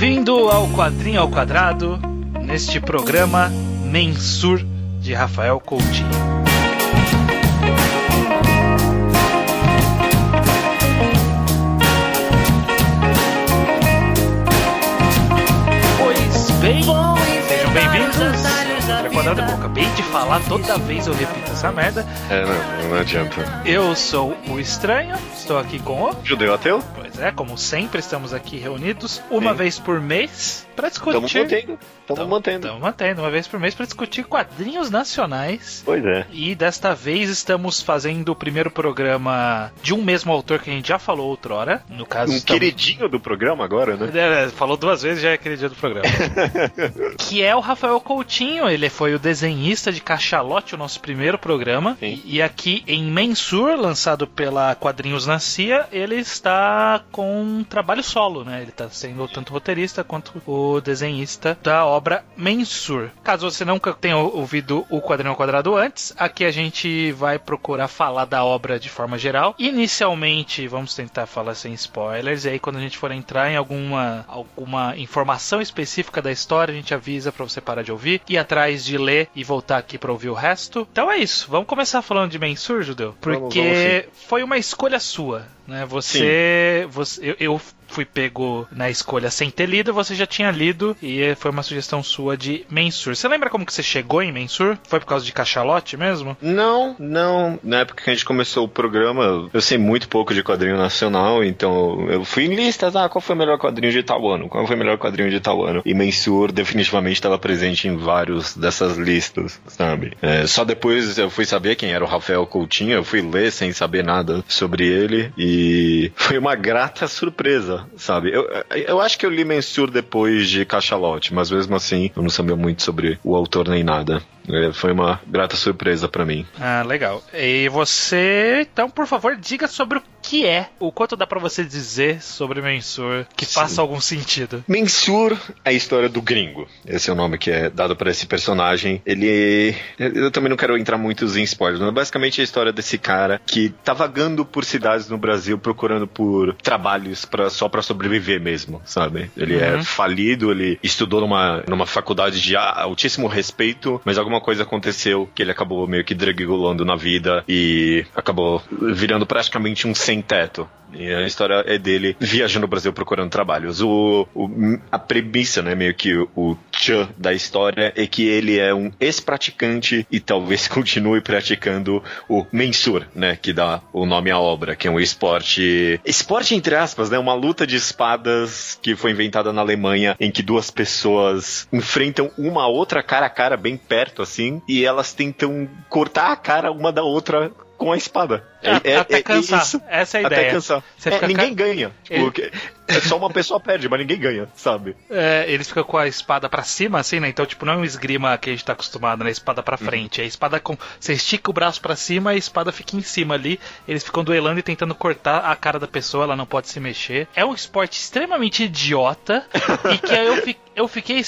Bem-vindo ao Quadrinho ao Quadrado, neste programa Mensur de Rafael Coutinho. Pois bem, sejam bem-vindos. Quadrado, eu acabei de falar, toda vez eu repito essa merda. É, não, não adianta. Eu sou o Estranho, estou aqui com o. Judeu ateu? É, como sempre, estamos aqui reunidos uma Sim. vez por mês para discutir. Estamos mantendo. Estamos mantendo. Estamos mantendo, uma vez por mês para discutir quadrinhos nacionais. Pois é. E desta vez estamos fazendo o primeiro programa de um mesmo autor que a gente já falou outrora. No caso, Um estamos- queridinho do programa agora, né? É, falou duas vezes já é dia do programa. que é o Rafael Coutinho, ele foi o desenhista de Cachalote, o nosso primeiro programa. Sim. E aqui em Mensur, lançado pela Quadrinhos na CIA, ele está com um trabalho solo, né? Ele está sendo tanto roteirista quanto o desenhista da obra Mensur. Caso você nunca tenha ouvido o Quadrinho ao Quadrado antes, aqui a gente vai procurar falar da obra de forma geral. Inicialmente, vamos tentar falar sem spoilers, e aí quando a gente for entrar em alguma, alguma informação específica da história, a gente avisa pra você parar de ouvir, ir atrás de ler e voltar aqui pra ouvir o resto. Então é isso, vamos começar falando de Mensur, Judeu? Vamos, Porque vamos foi uma escolha sua, né? Você, você eu, eu fui pego na escolha sem ter lido, você já tinha lido e foi uma sugestão sua de Mensur. Você lembra como que você chegou em Mensur? Foi por causa de Cachalote mesmo? Não, não. Na época que a gente começou o programa, eu sei muito pouco de quadrinho nacional, então eu fui em listas, ah, qual foi o melhor quadrinho de tal ano? Qual foi o melhor quadrinho de tal ano? E Mensur definitivamente estava presente em vários dessas listas, sabe? É, só depois eu fui saber quem era o Rafael Coutinho, eu fui ler sem saber nada sobre ele e foi uma grata surpresa, sabe? Eu, eu acho que eu li Mensur depois de Cachalote, mas mesmo assim eu não sabia muito sobre o autor nem nada. É, foi uma grata surpresa pra mim. Ah, legal. E você, então, por favor, diga sobre o que é, o quanto dá pra você dizer sobre Mensur que Sim. faça algum sentido. Mensur é a história do gringo. Esse é o nome que é dado para esse personagem. Ele. Eu também não quero entrar muito em spoilers, mas basicamente é a história desse cara que tá vagando por cidades no Brasil procurando por trabalhos pra, só pra sobreviver mesmo, sabe? Ele Uhum. é falido, ele estudou numa, numa faculdade de altíssimo respeito, mas alguma coisa aconteceu que ele acabou meio que dragulando na vida e acabou virando praticamente um sem-teto. E a história é dele viajando no Brasil procurando trabalhos. O, o- a premissa, né, meio que o tchan da história é que ele é um ex-praticante e talvez continue praticando o mensur, né, que dá o nome à obra, que é um esporte, esporte entre aspas, né, uma luta de espadas que foi inventada na Alemanha em que duas pessoas enfrentam uma outra cara a cara bem perto assim e elas tentam cortar a cara uma da outra com a espada. É, até cansar. isso. Essa é a Até ideia. cansar. Você É, ninguém ca- ganha. Tipo, Ele- é só uma pessoa perde, mas ninguém ganha, sabe? É, eles ficam com a espada pra cima, assim, né? Então, tipo, não é um esgrima que a gente tá acostumado, né? Espada pra frente. É espada com. Você estica o braço pra cima e a espada fica em cima ali. Eles ficam duelando e tentando cortar a cara da pessoa, ela não pode se mexer. É um esporte extremamente idiota e que eu, fi- eu fiquei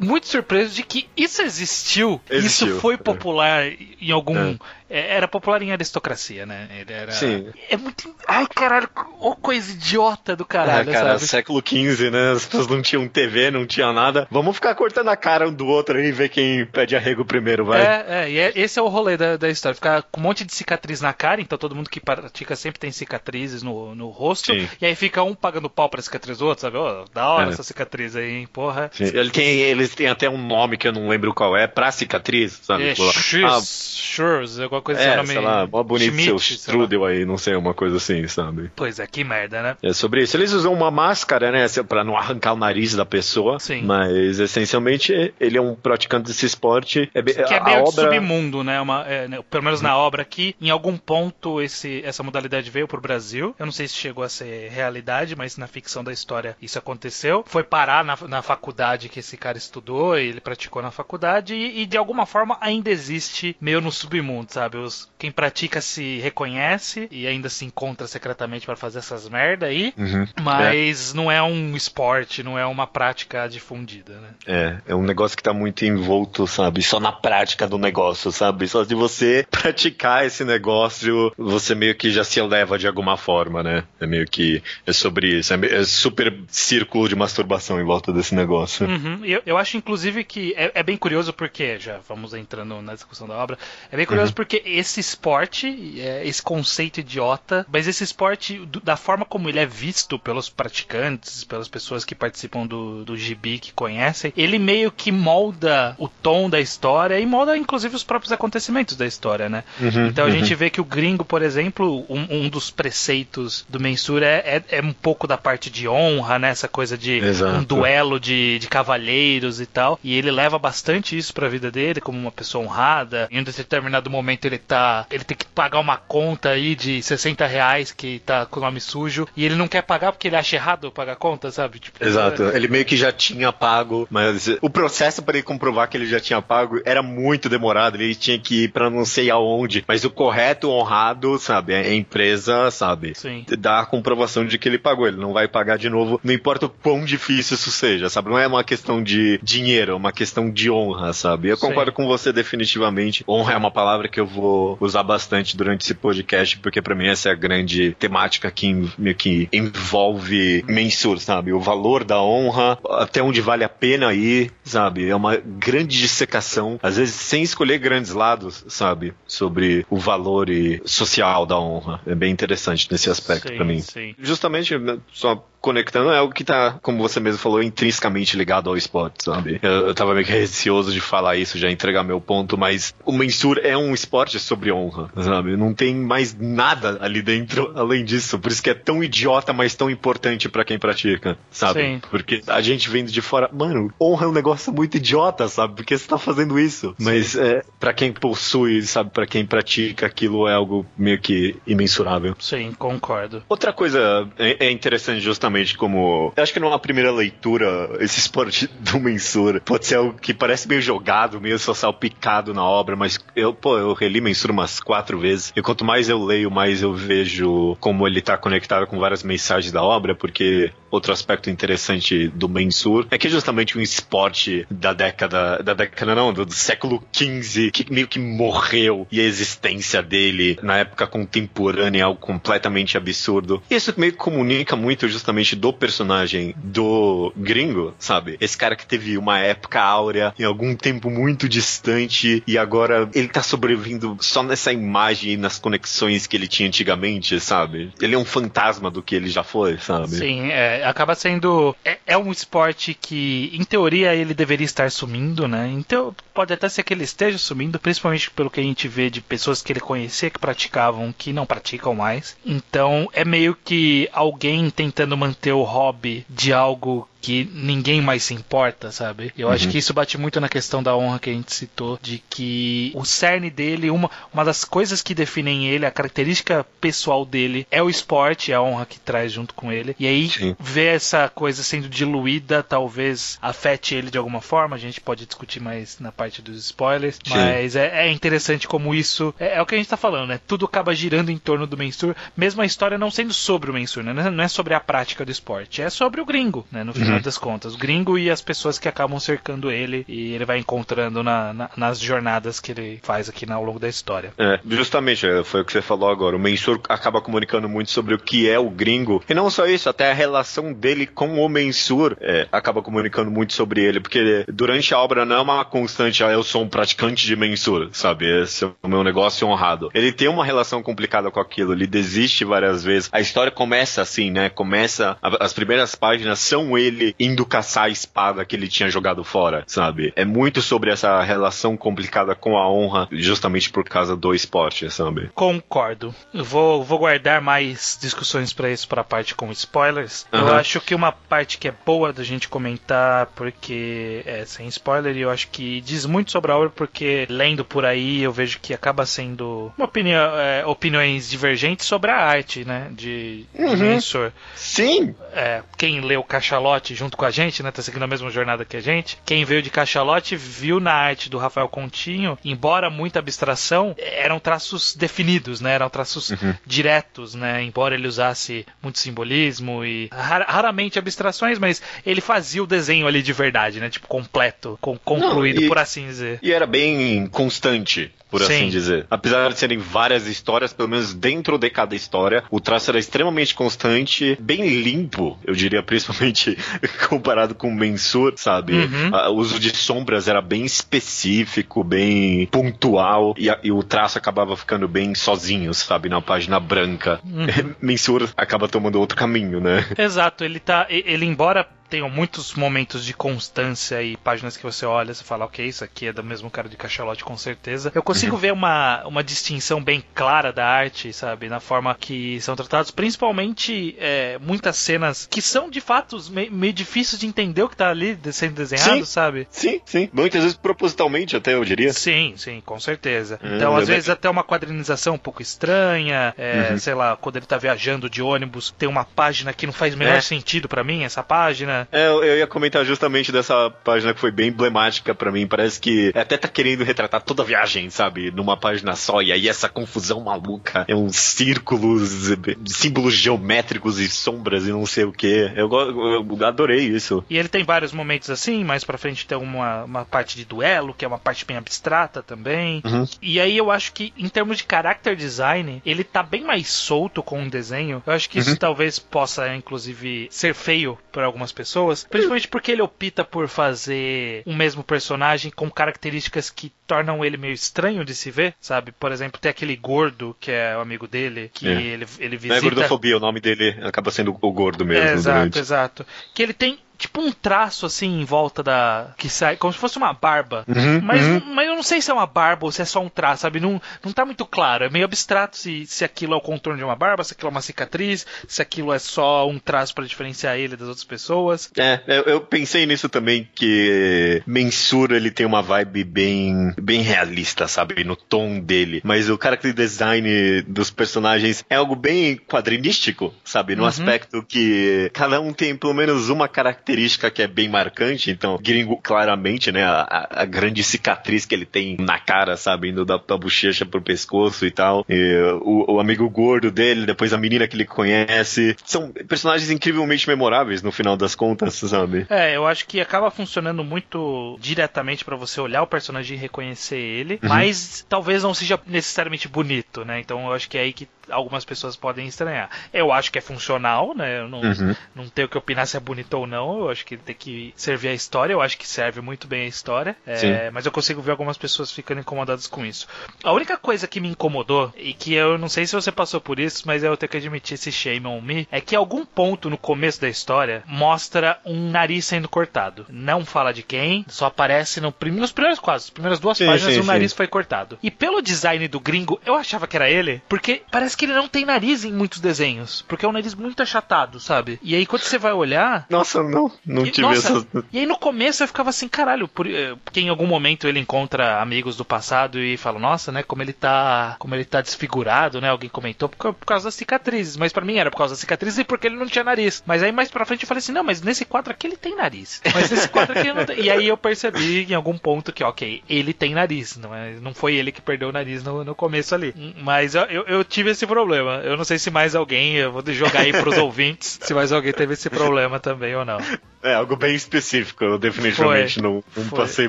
muito surpreso de que isso existiu. Existiu, Isso foi é. popular em algum. É. é, Era popular em aristocracia, né? Ele era. Sim. É muito. Ai, caralho, ô coisa idiota do caralho, ah, cara, sabe? século XV, né? As pessoas não tinham TV, não tinha nada. Vamos ficar cortando a cara um do outro aí e ver quem pede arrego primeiro, vai. É, é, e é- esse é o rolê da, da história. Ficar com um monte de cicatriz na cara, então todo mundo que pratica sempre tem cicatrizes no, no rosto. Sim. E aí fica um pagando pau pra cicatriz do outro, sabe? Da hora É. essa cicatriz aí, hein, porra. Sim, ele tem- eles têm até um nome que eu não lembro qual é, pra cicatriz, sabe? É, Tipo, ah, X, alguma coisa é, nome. sei lá, mó bonito Schmidt, seu strudel aí, não sei, uma coisa assim, sabe? Pois é, que merda, né? É sobre isso. Eles usam uma máscara, né, pra não arrancar o nariz da pessoa. Sim. Mas, essencialmente, ele é um praticante desse esporte. É, bem- Que é a meio obra... submundo, né? Uma, é, né, Pelo menos na obra aqui, em algum ponto esse, essa modalidade veio pro Brasil. Eu não sei se chegou a ser realidade, mas na ficção da história isso aconteceu. Foi parar na, na faculdade que esse cara estudou, ele praticou na faculdade, e, e de alguma forma ainda existe meio no submundo, sabe? Sabe? Os, quem pratica se reconhece e ainda se encontra secretamente para fazer essas merda aí, Uhum. mas não é um esporte, não é uma prática difundida, né? É, é um negócio que tá muito envolto, sabe? Só na prática do negócio, sabe? Só de você praticar esse negócio, você meio que já se eleva de alguma forma, né? É meio que é sobre isso. É, é super círculo de masturbação em volta desse negócio. Uhum. Eu, eu acho, inclusive, que é, é bem curioso porque, já vamos entrando na discussão da obra, é bem curioso porque esse esporte, é, esse conceito idiota, mas esse esporte, da forma como ele é visto pelos praticantes, pelas pessoas que participam do, do gibi, que conhecem, ele meio que molda o tom da história e molda, inclusive, os próprios acontecimentos da história, né? Uhum, Então a uhum. gente vê que o gringo, por exemplo, um, um dos preceitos do Mensur é, é, é um pouco da parte de honra, né? Essa coisa de Exato. um duelo de, de cavalheiros e tal. E ele leva bastante isso pra vida dele, como uma pessoa honrada. Em um determinado momento ele tá. Ele tem que pagar uma conta aí de 60 reais que tá com o nome sujo. E ele não quer pagar porque ele acha errado pagar a conta, sabe? Tipo, Exato, ele meio que já tinha pago, mas o processo para ele comprovar que ele já tinha pago era muito demorado. Ele tinha que ir pra não sei aonde, mas o correto, honrado, sabe, é a empresa, sabe, Sim. dá a comprovação de que ele pagou. Ele não vai pagar de novo, não importa o quão difícil isso seja, sabe? Não é uma questão de dinheiro, é uma questão de honra, sabe? Eu Sim. concordo com você definitivamente. Honra é uma palavra que eu vou usar bastante durante esse podcast, porque pra mim essa é a grande temática que que envolve mensur, sabe? O valor da honra, até onde vale a pena ir, sabe? É uma grande dissecação, às vezes sem escolher grandes lados, sabe? Sobre o valor social da honra. É bem interessante nesse aspecto pra mim. sim. Justamente, né, só conectando, é algo que tá, como você mesmo falou, intrinsecamente ligado ao esporte, sabe? Eu, eu tava meio que receoso de falar isso, já entregar meu ponto, mas o Mensur é um esporte sobre honra, sabe? Não tem mais nada ali dentro além disso. Por isso que é tão idiota, mas tão importante pra quem pratica, sabe? Sim. Porque a gente vendo de fora, mano, honra é um negócio muito idiota, sabe? Porque você tá fazendo isso. Mas é, para quem possui, sabe, pra quem pratica, aquilo é algo meio que imensurável. Sim, concordo. Outra coisa é é interessante justamente como eu acho que numa primeira leitura esse esporte do Mensura pode ser algo que parece meio jogado, meio só salpicado na obra, mas eu, pô, eu reli Mensura umas quatro vezes e quanto mais eu leio, mais eu vejo como ele tá conectado com várias mensagens da obra, porque outro aspecto interessante do Mensur é que é justamente um esporte da década, da década não, do, do século XV, que meio que morreu e a existência dele na época contemporânea é algo completamente absurdo. E isso meio que comunica muito justamente do personagem do gringo, sabe? Esse cara que teve uma época áurea em algum tempo muito distante e agora ele tá sobrevivendo só nessa imagem e nas conexões que ele tinha antigamente, sabe? Ele é um fantasma do que ele já foi, sabe? Sim, é, acaba sendo. É, é um esporte que, em teoria, ele deveria estar sumindo, né? Então, pode até ser que ele esteja sumindo, principalmente pelo que a gente vê de pessoas que ele conhecia que praticavam, que não praticam mais. Então, é meio que alguém tentando manter o hobby de algo que ninguém mais se importa, sabe? Eu acho que isso bate muito na questão da honra que a gente citou, de que o cerne dele, uma, uma das coisas que definem ele, a característica pessoal dele, é o esporte, é a honra que traz junto com ele. E aí, Sim. ver essa coisa sendo diluída, talvez afete ele de alguma forma. A gente pode discutir mais na parte dos spoilers, Sim. mas é, é interessante como isso. É, é o que a gente tá falando, né? Tudo acaba girando em torno do Mensur, mesmo a história não sendo sobre o Mensur, né? Não é sobre a prática do esporte, é sobre o gringo, né? No final das contas. O gringo e as pessoas que acabam cercando ele e ele vai encontrando na- na- nas jornadas que ele faz aqui ao longo da história. É, justamente, é, foi o que você falou agora. O Mensur acaba comunicando muito sobre o que é o gringo. E não só isso, até a relação dele com o Mensur é, acaba comunicando muito sobre ele. Porque durante a obra não é uma constante, ah, eu sou um praticante de Mensur, sabe? Esse é o meu negócio honrado. Ele tem uma relação complicada com aquilo, ele desiste várias vezes. A história começa assim, né? Começa. As primeiras páginas são ele indo caçar a espada que ele tinha jogado fora, sabe? É muito sobre essa relação complicada com a honra, justamente por causa do esporte, sabe? Concordo. Eu vou, vou guardar mais discussões pra isso, pra parte com spoilers. Eu Aham. acho que uma parte que é boa da gente comentar, porque é sem spoiler, e eu acho que diz muito sobre a obra porque lendo por aí eu vejo que acaba sendo uma opinião, é, opiniões divergentes sobre a arte, né? De, uhum. de. Sim. É, quem leu Cachalote junto com a gente, né? Tá seguindo a mesma jornada que a gente. Quem veio de Cachalote viu na arte do Rafael Continho, embora muita abstração, eram traços definidos, né? Eram traços uhum. diretos, né? Embora ele usasse muito simbolismo e raramente abstrações, mas ele fazia o desenho ali de verdade, né? Tipo, completo, com, concluído, Não, e, por assim dizer. E era bem constante por Sim. assim dizer. Apesar de serem várias histórias, pelo menos dentro de cada história, o traço era extremamente constante, bem limpo, eu diria, principalmente comparado com o Mensur, sabe? Uhum. O uso de sombras era bem específico, bem pontual, e, a, e, o traço acabava ficando bem sozinho, sabe? Na página branca. Uhum. Mensur acaba tomando outro caminho, né? Exato, ele tá. Ele, embora tenham muitos momentos de constância e páginas que você olha, você fala, ok, isso aqui é do mesmo cara de cachalote com certeza. Eu consigo uhum. ver uma, uma distinção bem clara da arte, sabe? Na forma que são tratados, principalmente é, muitas cenas que são de fato meio, meio difíceis de entender o que tá ali sendo desenhado, sim, sabe? Sim, sim. Muitas vezes propositalmente, até eu diria. Sim, sim, com certeza. Uhum, então, às vezes, até uma quadrinização um pouco estranha, é, uhum. sei lá, quando ele tá viajando de ônibus, tem uma página que não faz o menor é. sentido para mim, essa página. É, eu, eu, ia comentar justamente dessa página que foi bem emblemática para mim. Parece que até tá querendo retratar toda a viagem, sabe? Numa página só. E aí essa confusão maluca. É uns círculos, símbolos geométricos e sombras e não sei o que. Eu, eu, adorei isso. E ele tem vários momentos assim. Mais pra frente tem uma, uma parte de duelo, que é uma parte bem abstrata também. Uhum. E aí eu acho que, em termos de character design, ele tá bem mais solto com o desenho. Eu acho que isso uhum. talvez possa, inclusive, ser feio para algumas pessoas pessoas, principalmente porque ele opta por fazer um mesmo personagem com características que tornam ele meio estranho de se ver, sabe? Por exemplo, tem aquele gordo que é o amigo dele, que é. ele, ele visita. Não é gordofobia, o nome dele acaba sendo o gordo mesmo. É, exato, exato. Que ele tem tipo um traço assim em volta da. que sai, como se fosse uma barba. Uhum, mas, uhum. mas eu não sei se é uma barba ou se é só um traço, sabe? Não, não tá muito claro. É meio abstrato se, se aquilo é o contorno de uma barba, se aquilo é uma cicatriz, se aquilo é só um traço para diferenciar ele das outras pessoas. É, eu, eu, pensei nisso também, que Mensura ele tem uma vibe bem, bem realista, sabe? No tom dele. Mas o character design dos personagens é algo bem quadrinístico, sabe? No uhum. aspecto que cada um tem pelo menos uma característica que é bem marcante, então, gringo, claramente, né, a, a grande cicatriz que ele tem na cara, sabe, indo da, da bochecha pro pescoço e tal, e o, o, amigo gordo dele, depois a menina que ele conhece, são personagens incrivelmente memoráveis no final das contas, sabe? É, eu acho que acaba funcionando muito diretamente para você olhar o personagem e reconhecer ele, uhum. mas talvez não seja necessariamente bonito, né, então eu acho que é aí que algumas pessoas podem estranhar. Eu acho que é funcional, né? Eu não, uhum. não tenho que opinar se é bonito ou não. Eu acho que tem que servir a história. Eu acho que serve muito bem a história. É, mas eu consigo ver algumas pessoas ficando incomodadas com isso. A única coisa que me incomodou, e que eu não sei se você passou por isso, mas eu tenho que admitir esse shame on me, é que algum ponto no começo da história mostra um nariz sendo cortado. Não fala de quem, só aparece no prim nos primeiros quase, as primeiras duas sim, páginas, sim, o nariz sim. foi cortado. E pelo design do gringo, eu achava que era ele, porque parece parece que ele não tem nariz em muitos desenhos, porque é um nariz muito achatado, sabe? E aí quando você vai olhar. Nossa, não, não tive nossa, E aí no começo eu ficava assim, caralho, por, eh, porque em algum momento ele encontra amigos do passado e fala, nossa, né, como ele tá. Como ele tá desfigurado, né? Alguém comentou por, por causa das cicatrizes. Mas para mim era por causa das cicatrizes e porque ele não tinha nariz. Mas aí mais pra frente eu falei assim, não, mas nesse quadro aqui ele tem nariz. Mas nesse quadro aqui ele não tem. E aí eu percebi em algum ponto que, ok, ele tem nariz, não, é, não foi ele que perdeu o nariz no, no começo ali. Mas eu, eu, eu tive esse esse problema. Eu não sei se mais alguém, eu vou jogar aí pros ouvintes, se mais alguém teve esse problema também ou não. É, algo bem específico. Eu definitivamente foi, não, não passei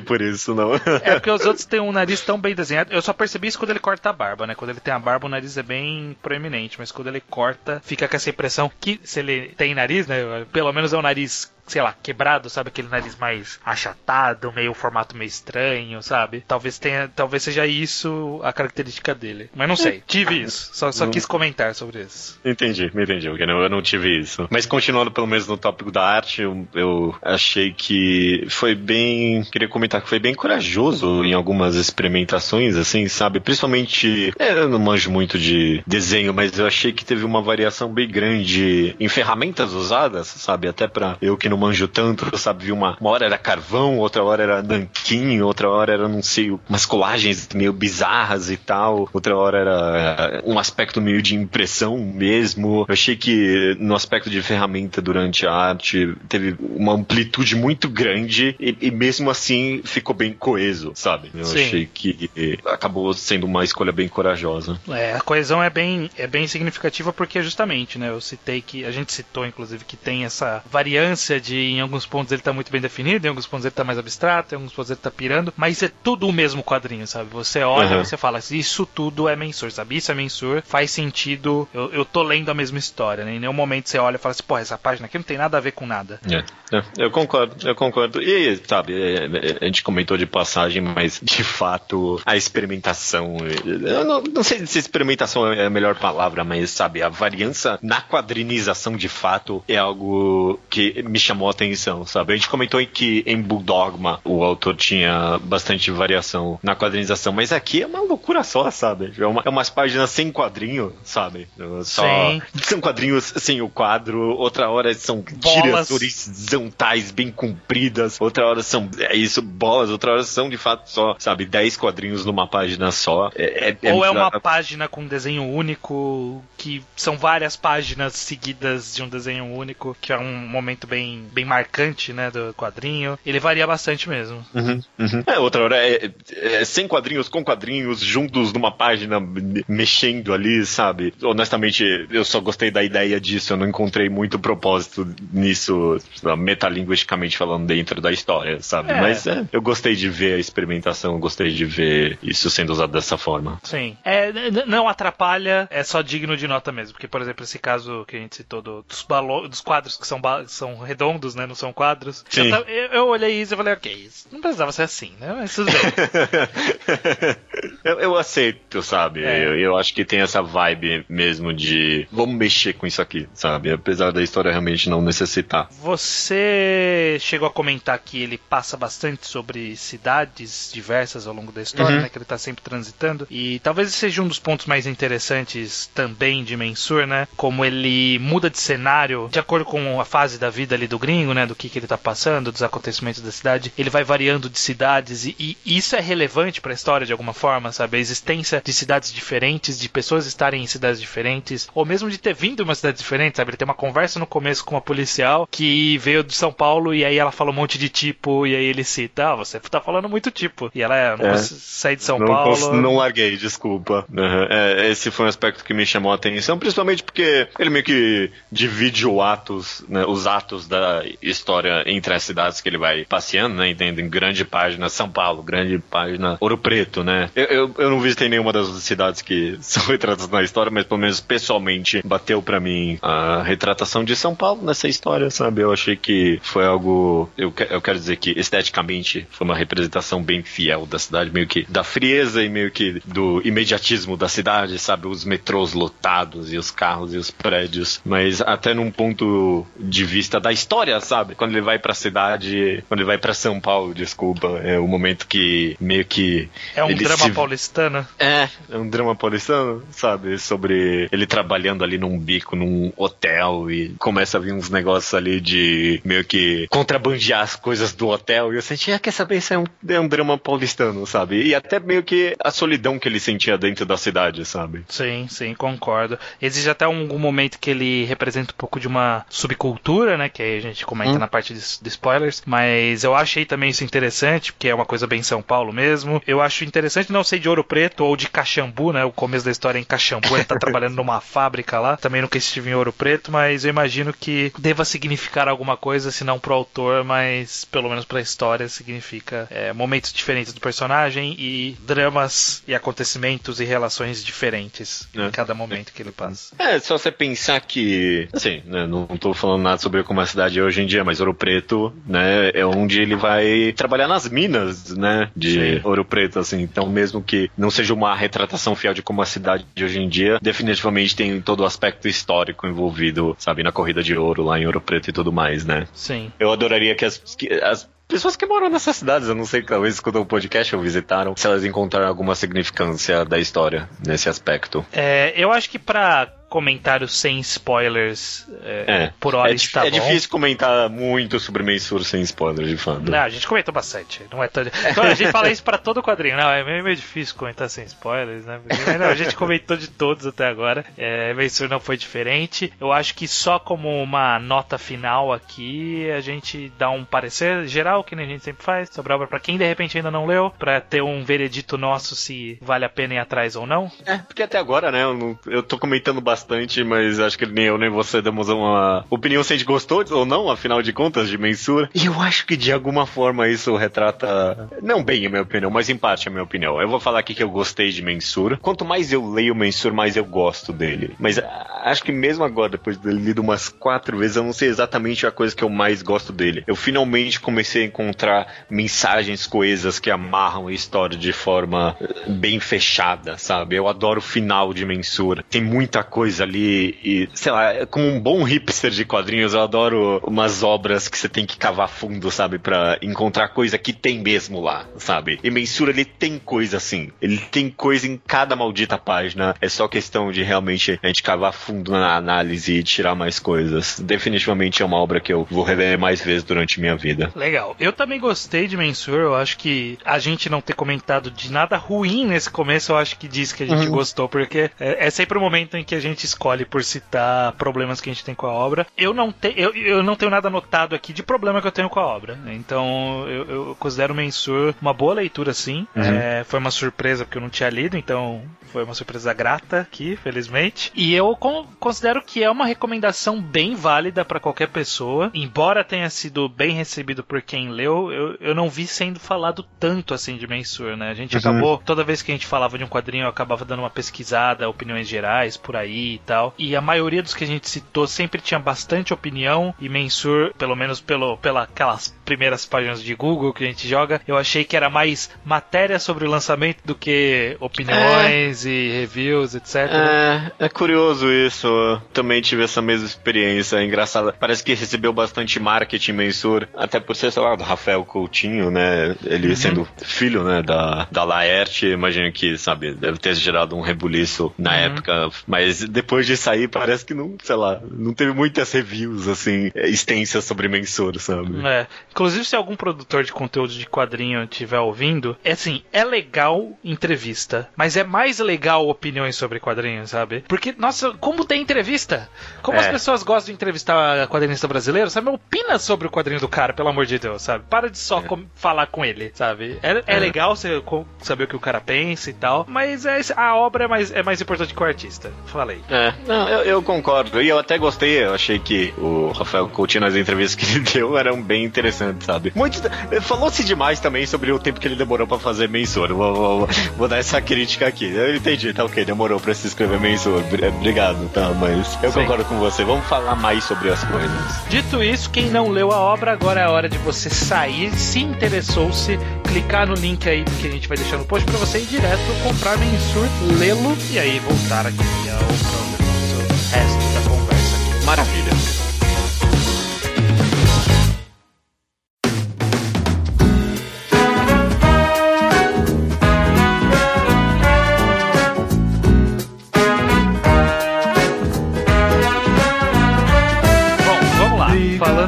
por isso, não. É, porque os outros têm um nariz tão bem desenhado. Eu só percebi isso quando ele corta a barba, né? Quando ele tem a barba, o nariz é bem proeminente. Mas quando ele corta, fica com essa impressão que se ele tem nariz, né? Pelo menos é um nariz sei lá, quebrado, sabe? Aquele nariz mais achatado, meio formato meio estranho, sabe? Talvez tenha, talvez seja isso a característica dele. Mas não sei, tive isso. Só, só quis comentar sobre isso. Entendi, me entendi, porque eu não tive isso. Mas continuando pelo menos no tópico da arte, eu, eu achei que foi bem. Queria comentar que foi bem corajoso em algumas experimentações, assim, sabe? Principalmente. É, eu não manjo muito de desenho, mas eu achei que teve uma variação bem grande em ferramentas usadas, sabe? Até pra eu que não manjo tanto, sabe? Vi uma, uma hora era carvão, outra hora era nanquim, outra hora era, não sei, umas colagens meio bizarras e tal, outra hora era um aspecto meio de impressão mesmo. Eu achei que no aspecto de ferramenta durante a arte teve uma amplitude muito grande e, e mesmo assim ficou bem coeso, sabe? Eu Sim. achei que acabou sendo uma escolha bem corajosa. É, a coesão é bem, é bem significativa porque justamente, né? Eu citei que a gente citou inclusive que tem essa variância de em alguns pontos ele tá muito bem definido, em alguns pontos ele tá mais abstrato, em alguns pontos ele tá pirando, mas é tudo o mesmo quadrinho, sabe? Você olha Uhum. e você fala, isso tudo é mensur, sabe? Isso é mensur, faz sentido, eu, eu tô lendo a mesma história, né? Em nenhum momento você olha e fala assim, pô, essa página aqui não tem nada a ver com nada. É, é, eu concordo, eu concordo. E, sabe, é, é, a gente comentou de passagem, mas de fato a experimentação. Eu não, não sei se experimentação é a melhor palavra, mas sabe, a variança na quadrinização de fato é algo que me chamou atenção, sabe? A gente comentou que em Bulldogma o autor tinha bastante variação na quadrinização, mas aqui é uma loucura só, sabe? É, uma, é umas páginas sem quadrinho, sabe? Só, Sim. São quadrinhos sem o quadro, outra hora são Bolas. tiras horizontais bem compridas, outra hora são, é isso, bolas, outra hora são de fato só, sabe, 10 quadrinhos numa página só. É, é, Ou é uma página com desenho único, que são várias páginas seguidas de um desenho único, que é um momento bem, bem marcante, né, do quadrinho. Ele varia bastante mesmo. Uhum, uhum. É, outra hora é, é sem quadrinhos com quadrinhos juntos numa página me- mexendo ali, sabe? Honestamente, eu só gostei da ideia disso, eu não encontrei muito propósito nisso, metalinguisticamente falando, dentro da história, sabe? É. Mas é, eu gostei de ver a experimentação, gostei de ver isso sendo usado dessa forma. Sim. É, não atrapalha, é só digno de nota mesmo. Porque, por exemplo, esse caso que a gente citou do- dos, balo- dos quadros que são, são redondos, né? Não são quadros. Sim. Eu, eu- eu olhei isso e falei, ok, isso não precisava ser assim, né? Mas tudo bem. eu, eu aceito, sabe? É. Eu, eu acho que tem essa vibe mesmo de vamos mexer com isso aqui, sabe? Apesar da história realmente não necessitar. Você chegou a comentar que ele passa bastante sobre cidades diversas ao longo da história, Uhum. né? Que ele tá sempre transitando. E talvez esse seja um dos pontos mais interessantes também de Mensur, né? Como ele muda de cenário de acordo com a fase da vida ali do gringo, né? Do que, que ele tá passando, dos acontecimentos da cidade. Ele vai variando de cidades e, e isso é relevante pra história de alguma forma, sabe? A existência de cidades diferentes, de pessoas estarem em cidades diferentes, ou mesmo de ter vindo de uma cidade diferente, sabe? Ele tem uma conversa no começo com uma policial que veio de São Paulo e aí ela fala um monte de tipo e aí ele cita, ah, você tá falando muito tipo. E ela, é, não É. de São não, Paulo. não larguei, desculpa. Uhum. É, esse foi um aspecto que me chamou a atenção, principalmente porque ele meio que divide atos, né, os atos da história entre as cidades que ele vai passeando, né? Entende? Em grande página São Paulo, grande página Ouro Preto, né? Eu, eu, eu não visitei nenhuma das cidades que são retratadas na história, mas pelo menos pessoalmente bateu pra mim a retratação de São Paulo nessa história, sabe? Eu achei que foi algo. Eu, eu quero dizer que esteticamente foi uma representação bem fiel da cidade, meio que da frieza e meio que do imediatismo da cidade, sabe? Os metrôs lotados e os carros e os prédios, mas até num ponto de vista da história, sabe? Quando ele vai pra cidade, quando ele vai pra São Paulo, desculpa, é o momento que meio que. É um drama se- paulistano. é, é um drama paulistano, sabe? Sobre ele trabalhando ali num bico, num hotel e começa a vir uns negócios ali de meio que contrabandear as coisas do hotel. E eu senti, ah, quer saber, isso é um, é um drama paulistano, sabe? E até meio que a solidão que ele sentia dentro da cidade, sabe? Sim, sim, concordo. Existe até algum momento que ele representa um pouco de uma subcultura, né? Que aí a gente comenta Hum. na parte de, de spoilers. Mas eu achei também isso interessante, porque é uma coisa bem São Paulo mesmo. Eu acho interessante, não sei de Ouro Preto ou de Caxambu, né? O começo da história é em Caxambu, ele tá trabalhando numa fábrica lá. Também nunca estive em Ouro Preto, mas eu imagino que deva significar alguma coisa, se não pro autor, mas pelo menos pra história significa é, momentos diferentes do personagem e dramas e acontecimentos e relações diferentes É. em cada momento que ele passa. É, só você pensar que, assim, né, não tô falando nada sobre como a cidade é hoje em dia, mas Ouro Preto, né, é onde ele vai trabalhar nas minas, né, de Sim. Ouro Preto, assim, então mesmo que não seja uma retratação fiel de como a cidade de hoje em dia, definitivamente tem todo o aspecto histórico envolvido, sabe, na corrida de ouro lá em Ouro Preto e tudo mais, né? Sim. Eu adoraria que as, que as pessoas que moram nessas cidades, eu não sei, talvez escutam o podcast ou visitaram, se elas encontraram alguma significância da história nesse aspecto. É, eu acho que pra comentários sem spoilers é, é. por hora é, está é bom. difícil comentar muito sobre Mensur sem spoilers, de fato. Não, a gente comentou bastante. Não é tão... então, a gente fala isso para todo quadrinho. Não, é meio, meio, difícil comentar sem spoilers, né? Não, a gente comentou de todos até agora. É, Mensur não foi diferente. Eu acho que só como uma nota final aqui, a gente dá um parecer geral, que nem a gente sempre faz, sobre a obra para quem de repente ainda não leu, para ter um veredito nosso se vale a pena ir atrás ou não. É, porque até agora, né, eu, não, eu tô comentando bastante bastante, mas acho que nem eu nem você demos uma opinião se a gente gostou ou não, afinal de contas, de Mensura. E eu acho que de alguma forma isso retrata, não bem a minha opinião, mas em parte a minha opinião. Eu vou falar aqui que eu gostei de Mensura. Quanto mais eu leio Mensura, mais eu gosto dele. Mas acho que mesmo agora, depois de lido umas quatro vezes, eu não sei exatamente a coisa que eu mais gosto dele. Eu finalmente comecei a encontrar mensagens coesas que amarram a história de forma bem fechada, sabe? Eu adoro o final de Mensura. Tem muita coisa ali e, sei lá, como um bom hipster de quadrinhos, eu adoro umas obras que você tem que cavar fundo, sabe, para encontrar coisa que tem mesmo lá, sabe? E Mensura ele tem coisa assim, ele tem coisa em cada maldita página, é só questão de realmente a gente cavar fundo na análise e tirar mais coisas. Definitivamente é uma obra que eu vou rever mais vezes durante minha vida. Legal. Eu também gostei de Mensura, eu acho que a gente não ter comentado de nada ruim nesse começo, eu acho que diz que a gente uhum. gostou, porque é, é sempre o um momento em que a gente gente escolhe por citar problemas que a gente tem com a obra. Eu não, te, eu, eu não tenho nada anotado aqui de problema que eu tenho com a obra. Né? Então eu, eu considero o Mensur uma boa leitura, sim. Uhum. É, foi uma surpresa porque eu não tinha lido, então foi uma surpresa grata aqui, felizmente. E eu considero que é uma recomendação bem válida para qualquer pessoa. Embora tenha sido bem recebido por quem leu, eu, eu não vi sendo falado tanto assim de Mensur, né? A gente uhum. acabou, toda vez que a gente falava de um quadrinho, eu acabava dando uma pesquisada, opiniões gerais por aí e tal. E a maioria dos que a gente citou sempre tinha bastante opinião e Mensur, pelo menos pelo, pela aquelas primeiras páginas de Google que a gente joga, eu achei que era mais matéria sobre o lançamento do que opiniões. É e reviews, etc. É, é curioso isso. Eu também tive essa mesma experiência. É engraçada. Parece que recebeu bastante marketing mensur, até por ser, sei lá, do Rafael Coutinho, né? Ele uhum. sendo filho, né, da, da Laerte, imagino que, sabe, deve ter gerado um rebuliço na uhum. época. Mas depois de sair, parece que não, sei lá, não teve muitas reviews, assim, extensas sobre mensur, sabe? É. Inclusive, se algum produtor de conteúdo de quadrinho estiver ouvindo, é assim, é legal entrevista, mas é mais legal opiniões sobre quadrinhos, sabe? Porque, nossa, como tem entrevista? Como é. as pessoas gostam de entrevistar quadrinista brasileiro, sabe? Opina sobre o quadrinho do cara, pelo amor de Deus, sabe? Para de só é. falar com ele, sabe? É, é, é. legal você saber o que o cara pensa e tal, mas é, a obra é mais, é mais importante que o artista. Falei. É, não, eu, eu concordo. E eu até gostei, eu achei que o Rafael Coutinho nas entrevistas que ele deu eram bem interessantes, sabe? Muito. Falou-se demais também sobre o tempo que ele demorou para fazer Mensor. Vou, vou, vou, dar essa crítica aqui. Eu entendi, tá ok, demorou pra se inscrever Mensor. Obrigado, tá? Mas eu Sim. concordo com você. Vamos falar mais sobre as coisas. Dito isso, quem não leu a obra, agora é a hora de você sair. Se interessou-se, clicar no link aí que a gente vai deixar no post pra você ir direto comprar Mensur, lê-lo e aí voltar aqui ao nosso resto da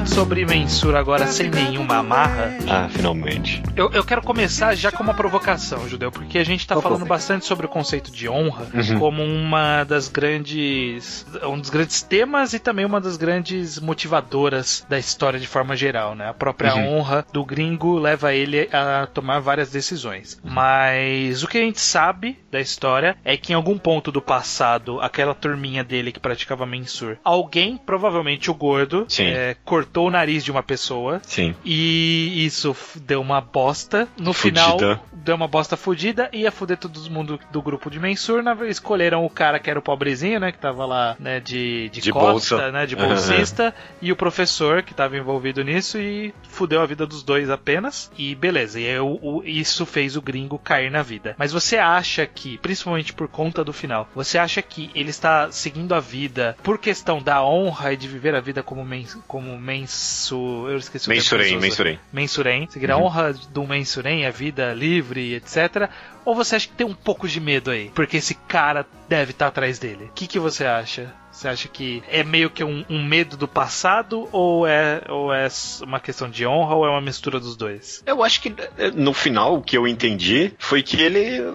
sobre mensura agora sem nenhuma amarra. Ah, finalmente. Eu, eu quero começar já com uma provocação, Judeu, porque a gente tá falando bastante sobre o conceito de honra uhum. como uma das grandes. um dos grandes temas e também uma das grandes motivadoras da história de forma geral, né? A própria uhum. honra do gringo leva ele a tomar várias decisões. Uhum. Mas o que a gente sabe da história é que em algum ponto do passado, aquela turminha dele que praticava mensur, alguém, provavelmente o gordo, é, cortou cortou o nariz de uma pessoa. Sim. E isso deu uma bosta. No Fudida. final, deu uma bosta fudida. Ia fuder todo mundo do grupo de Mensur. Na, escolheram o cara que era o pobrezinho, né? Que tava lá, né? De, de, De costa, bolsa. né? De bolsista. E o professor que tava envolvido nisso. E fudeu a vida dos dois apenas. E beleza. E aí, o- isso fez o gringo cair na vida. Mas você acha que, principalmente por conta do final, você acha que ele está seguindo a vida por questão da honra e de viver a vida como, mens, como mensu. Eu esqueci o usa. mensurei. Mensurem, seguir a honra do Mensurem, a vida livre, etc. Ou você acha que tem um pouco de medo aí? Porque esse cara deve estar atrás dele. O que, que você acha? Você acha que é meio que um, um medo do passado ou é, ou é uma questão de honra ou é uma mistura dos dois? Eu acho que eh, no final o que eu entendi foi que ele eh,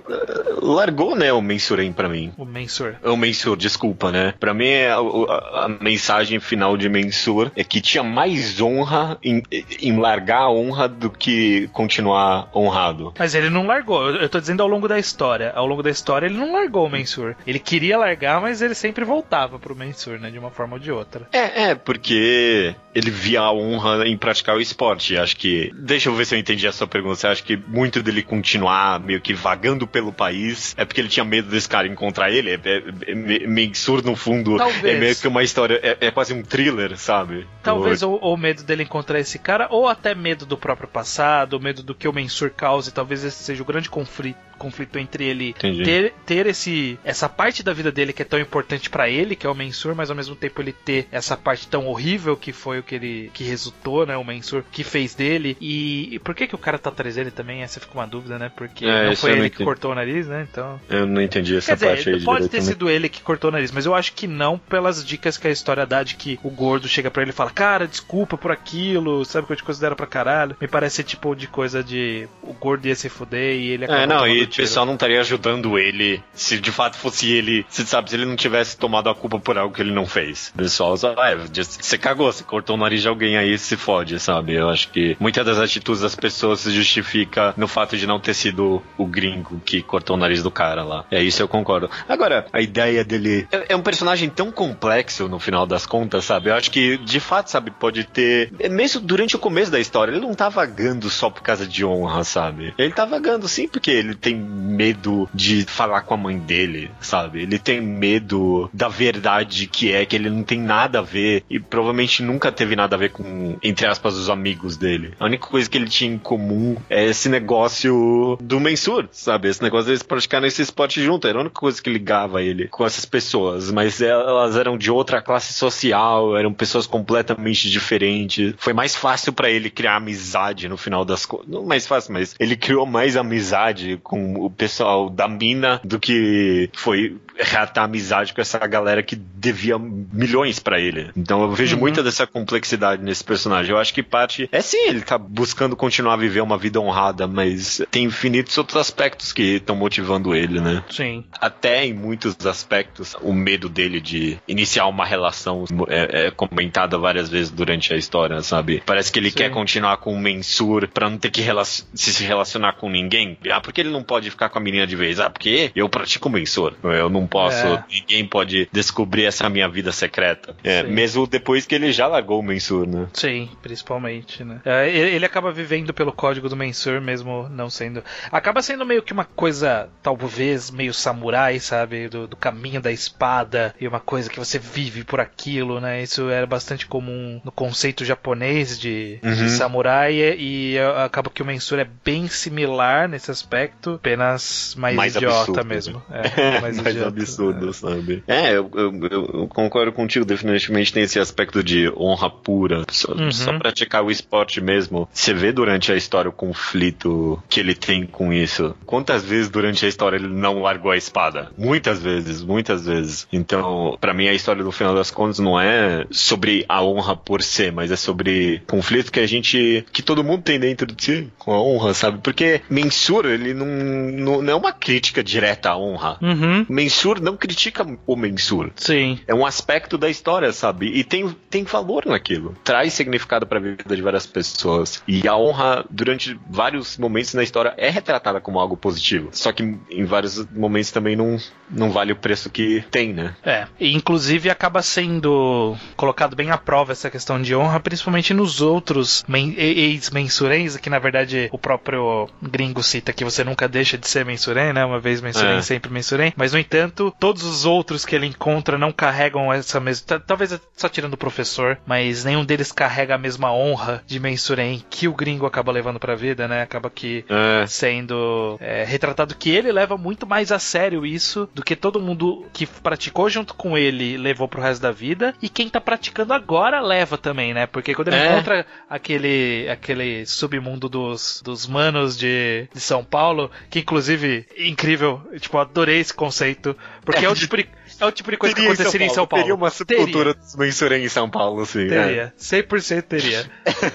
largou, né, o Mensurem pra mim. O Mensur. O Mensur, desculpa, né? Pra mim, a, a- a mensagem final de Mensur é que tinha mais honra em, em largar a honra do que continuar honrado. Mas ele não largou. Eu eu tô dizendo ao longo da história. Ao longo da história ele não largou o Mensur. Ele queria largar, mas ele sempre voltava pro Mensur, né? De uma forma ou de outra. É, é, porque ele via a honra em praticar o esporte. Acho que. Deixa eu ver se eu entendi a sua pergunta. Você acha que muito dele continuar meio que vagando pelo país é porque ele tinha medo desse cara encontrar ele? É, é, é, no fundo, Talvez. é meio que uma história. É, é quase um thriller, sabe? Talvez ou, ou medo dele encontrar esse cara, ou até medo do próprio passado, medo do que o Mensur cause. Talvez esse seja o grande conflito, conflito entre ele Entendi. ter, ter esse, essa parte da vida dele que é tão importante pra ele, que é o Mensur, mas ao mesmo tempo ele ter essa parte tão horrível que foi o que ele que resultou, né? O Mensur que fez dele. E, e por que que o cara tá atrás dele também? Essa fica uma dúvida, né? Porque É, não foi eu não ele que cortou o nariz, né? Então. Eu não entendi essa Quer parte dizer, aí pode ter né? sido ele que cortou o nariz, mas eu acho que não pelas dicas que a história dá de que o gordo chega pra ele e fala, cara, desculpa por aquilo, sabe que eu te considero pra caralho. Me parece tipo de coisa de o gordo ia se fuder e ele É, acabou não, tomando e o tiro. pessoal não estaria ajudando ele se de fato fosse ele, se sabe, se ele não tivesse tomado a culpa por algo que ele não fez. O pessoal só, ah, você cagou, você cortou o nariz de alguém aí, se fode, sabe? Eu acho que muitas das atitudes das pessoas se justifica no fato de não ter sido o gringo que cortou o nariz do cara lá. É isso eu concordo. Agora, a ideia dele é, é um personagem tão complexo no final das contas, sabe? Eu acho que de fato, sabe, pode ter, é, mesmo durante o começo da história, ele não tá vagando só por causa de honra, sabe? Ele tá vagando sim porque ele tem medo de falar com a mãe dele, sabe? Ele tem medo da verdade que é que ele não tem nada a ver e provavelmente nunca teve nada a ver com, entre aspas, os amigos dele. A única coisa que ele tinha em comum é esse negócio do Mensur, sabe? Esse negócio deles praticarem esse esporte junto. Era a única coisa que ligava ele com essas pessoas. Mas elas eram de outra classe social, eram pessoas completamente diferentes. Foi mais fácil pra ele criar amizade no final das contas. Não mais fácil, mas ele criou mais amizade com o pessoal da mina do que foi reatar amizade com essa galera que devia milhões pra ele. Então eu vejo Uhum. muita dessa complexidade nesse personagem. Eu acho que parte é sim, ele tá buscando continuar a viver uma vida honrada, mas tem infinitos outros aspectos que estão motivando ele, né? Sim. Até em muitos aspectos, o medo dele de iniciar uma relação é, é comentada várias vezes durante a história, sabe? Parece que ele Sim. quer continuar com o Mensur pra não ter que rela- se relacionar com ninguém. Ah, por que ele não pode ficar com a menina de vez? Ah, porque eu pratico Mensur. Eu não posso, É. ninguém pode descobrir essa minha vida secreta. É, mesmo depois que ele já largou o Mensur, né? Sim, principalmente, né? É, ele, acaba vivendo pelo código do Mensur, mesmo não sendo. Acaba sendo meio que uma coisa, talvez, meio samurai, sabe? Do, do caminho da espada e uma coisa que você vive por aquilo, né? Isso era bastante comum no conceito japonês de, de Uhum. samurai e, e acaba que o Mensur é bem similar nesse aspecto, apenas mais, Mais idiota absurdo, mesmo. né? É, mais, mais, idiota. Absurdo, sabe? É, eu, eu- eu concordo contigo, definitivamente tem esse aspecto de honra pura. Só, Uhum. só praticar o esporte mesmo. Você vê durante a história o conflito que ele tem com isso. Quantas vezes durante a história ele não largou a espada? Muitas vezes, muitas vezes. Então, pra mim, a história no final das contas não é sobre a honra por ser, mas é sobre conflito que a gente. que todo mundo tem dentro de si com a honra, sabe? Porque Mensura, ele não, não, não é uma crítica direta à honra. Uhum. Mensur não critica o Mensur. Sim. É um aspecto da história, sabe? E tem, tem valor naquilo. Traz significado para a vida de várias pessoas. E a honra, durante vários momentos na história, é retratada como algo positivo. Só que em vários momentos também não, não vale o preço que tem, né? É. E inclusive acaba sendo colocado bem à prova essa questão de honra, principalmente nos outros ex-mensurenses, que na verdade o próprio gringo cita que você nunca deixa de ser mensuren, né? Uma vez mensuren, é. sempre mensuren. Mas no entanto, todos os outros que ele encontra não carregam essa mesma. Talvez só tirando o professor, mas nenhum deles carrega a mesma honra de mensuren que o gringo acaba levando pra vida, né? Acaba que é. sendo é, retratado que ele leva muito mais a sério isso do que todo mundo que praticou junto com ele levou pro resto da vida. E quem tá praticando agora leva também, né? Porque quando ele é. encontra aquele, aquele submundo dos, dos manos de, de São Paulo, que inclusive, incrível, tipo, adorei esse conceito. Porque é o tipo de é o tipo de coisa teria que aconteceria em São Paulo. Teria uma subcultura dos mensurem em São Paulo, sim. Teria. É. 100% teria.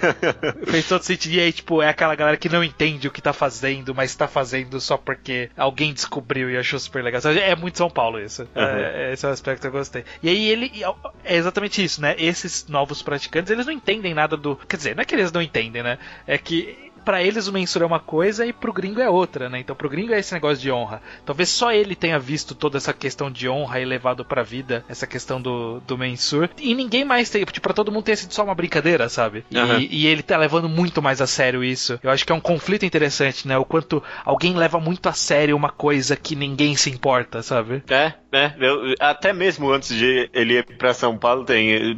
Fez todo sentido. E aí, tipo, é aquela galera que não entende o que tá fazendo, mas tá fazendo só porque alguém descobriu e achou super legal. É muito São Paulo isso. Uhum. É, esse é o aspecto que eu gostei. E aí ele. É exatamente isso, né? Esses novos praticantes, eles não entendem nada do. Quer dizer, não é que eles não entendem, né? É que para eles o Mensur é uma coisa e pro gringo é outra, né? Então pro gringo é esse negócio de honra. Talvez só ele tenha visto toda essa questão de honra e levado pra vida essa questão do, do Mensur. E ninguém mais tem, tipo, pra todo mundo ter sido só uma brincadeira, sabe? Uhum. E, e, ele tá levando muito mais a sério isso. Eu acho que é um conflito interessante, né? O quanto alguém leva muito a sério uma coisa que ninguém se importa, sabe? É, é. Eu, até mesmo antes de ele ir pra São Paulo, tem.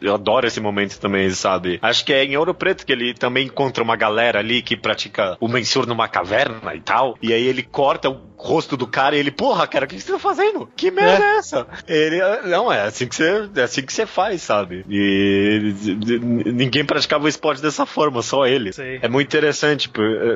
Eu adoro esse momento também, sabe? Acho que é em Ouro Preto que ele também encontra uma galera ali que pratica o mensur numa caverna e tal. E aí ele corta o rosto do cara e ele, porra, cara, o que você tá fazendo? Que merda é, é essa? Ele, não, é assim que você, é assim que você faz, sabe? E ninguém praticava o esporte dessa forma, só ele. É muito interessante,